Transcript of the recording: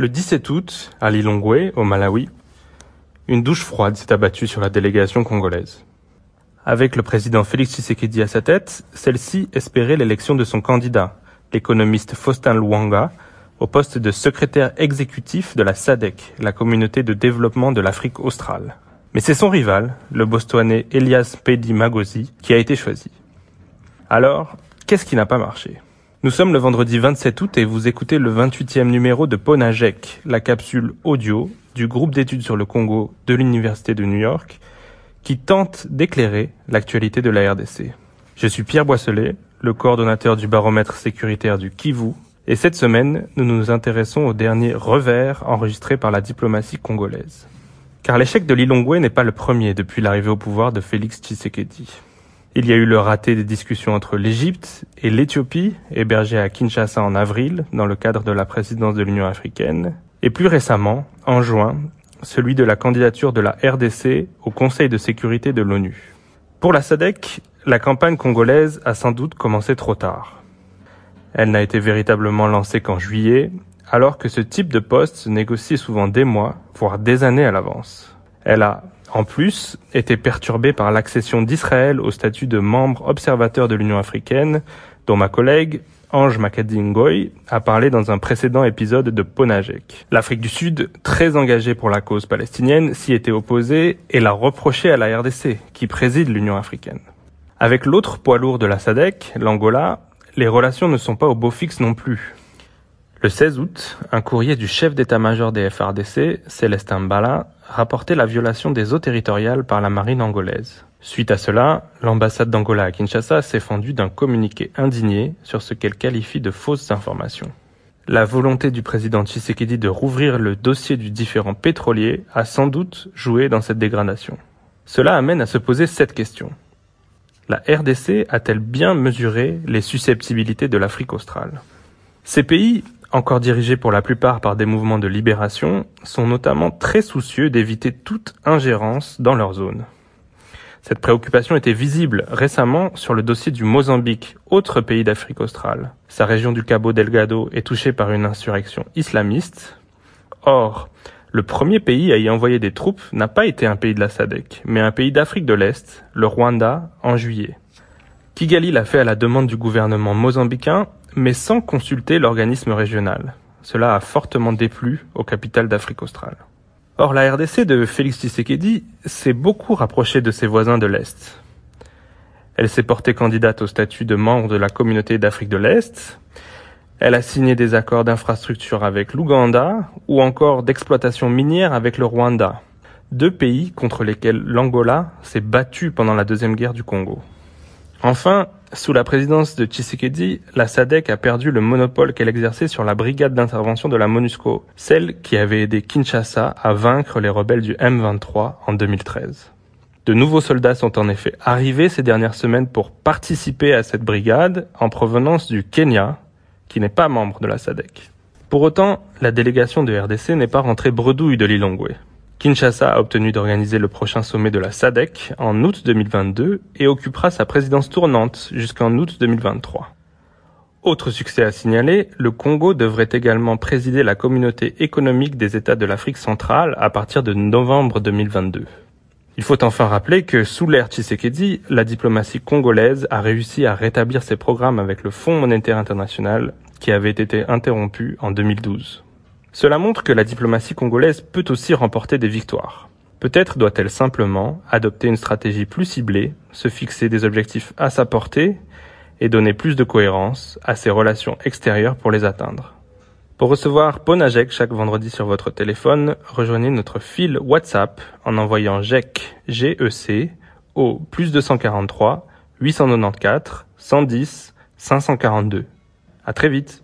Le 17 août, à Lilongwe, au Malawi, une douche froide s'est abattue sur la délégation congolaise. Avec le président Félix Tshisekedi à sa tête, celle-ci espérait l'élection de son candidat, l'économiste Faustin Luanga, au poste de secrétaire exécutif de la SADC, la communauté de développement de l'Afrique australe. Mais c'est son rival, le Botswanais Elias Pedi Magosi, qui a été choisi. Alors, qu'est-ce qui n'a pas marché? Nous sommes le vendredi 27 août et vous écoutez le 28e numéro de Ponajek, la capsule audio du groupe d'études sur le Congo de l'Université de New York, qui tente d'éclairer l'actualité de la RDC. Je suis Pierre Boisselet, le coordonnateur du baromètre sécuritaire du Kivu, et cette semaine, nous nous intéressons au dernier revers enregistré par la diplomatie congolaise. Car l'échec de Lilongwe n'est pas le premier depuis l'arrivée au pouvoir de Félix Tshisekedi. Il y a eu le raté des discussions entre l'Égypte et l'Éthiopie, hébergées à Kinshasa en avril, dans le cadre de la présidence de l'Union africaine, et plus récemment, en juin, celui de la candidature de la RDC au Conseil de sécurité de l'ONU. Pour la SADC, la campagne congolaise a sans doute commencé trop tard. Elle n'a été véritablement lancée qu'en juillet, alors que ce type de poste se négocie souvent des mois, voire des années à l'avance. Elle a, en plus, été perturbée par l'accession d'Israël au statut de membre observateur de l'Union africaine, dont ma collègue Ange Makadi Ngoy a parlé dans un précédent épisode de Ponajek. L'Afrique du Sud, très engagée pour la cause palestinienne, s'y était opposée et l'a reproché à la RDC, qui préside l'Union africaine. Avec l'autre poids lourd de la SADC, l'Angola, les relations ne sont pas au beau fixe non plus. Le 16 août, un courrier du chef d'état-major des FRDC, Célestin Mbala, rapportait la violation des eaux territoriales par la marine angolaise. Suite à cela, l'ambassade d'Angola à Kinshasa s'est fendue d'un communiqué indigné sur ce qu'elle qualifie de fausses informations. La volonté du président Tshisekedi de rouvrir le dossier du différent pétrolier a sans doute joué dans cette dégradation. Cela amène à se poser cette question. La RDC a-t-elle bien mesuré les susceptibilités de l'Afrique australe? Ces pays, encore dirigés pour la plupart par des mouvements de libération, sont notamment très soucieux d'éviter toute ingérence dans leur zone. Cette préoccupation était visible récemment sur le dossier du Mozambique, autre pays d'Afrique australe. Sa région du Cabo Delgado est touchée par une insurrection islamiste. Or, le premier pays à y envoyer des troupes n'a pas été un pays de la SADC, mais un pays d'Afrique de l'Est, le Rwanda, en juillet. Kigali l'a fait à la demande du gouvernement mozambicain, mais sans consulter l'organisme régional. Cela a fortement déplu aux capitales d'Afrique australe. Or, la RDC de Félix Tshisekedi s'est beaucoup rapprochée de ses voisins de l'Est. Elle s'est portée candidate au statut de membre de la communauté d'Afrique de l'Est, elle a signé des accords d'infrastructure avec l'Ouganda ou encore d'exploitation minière avec le Rwanda, deux pays contre lesquels l'Angola s'est battu pendant la Deuxième Guerre du Congo. Enfin, sous la présidence de Tshisekedi, la SADC a perdu le monopole qu'elle exerçait sur la brigade d'intervention de la MONUSCO, celle qui avait aidé Kinshasa à vaincre les rebelles du M23 en 2013. De nouveaux soldats sont en effet arrivés ces dernières semaines pour participer à cette brigade en provenance du Kenya, qui n'est pas membre de la SADC. Pour autant, la délégation de RDC n'est pas rentrée bredouille de Lilongwe. Kinshasa a obtenu d'organiser le prochain sommet de la SADC en août 2022 et occupera sa présidence tournante jusqu'en août 2023. Autre succès à signaler, le Congo devrait également présider la communauté économique des États de l'Afrique centrale à partir de novembre 2022. Il faut enfin rappeler que sous l'ère Tshisekedi, la diplomatie congolaise a réussi à rétablir ses programmes avec le Fonds monétaire international qui avait été interrompu en 2012. Cela montre que la diplomatie congolaise peut aussi remporter des victoires. Peut-être doit-elle simplement adopter une stratégie plus ciblée, se fixer des objectifs à sa portée et donner plus de cohérence à ses relations extérieures pour les atteindre. Pour recevoir Ponajek chaque vendredi sur votre téléphone, rejoignez notre fil WhatsApp en envoyant GEC, GEC au plus 243 894 110 542. À très vite.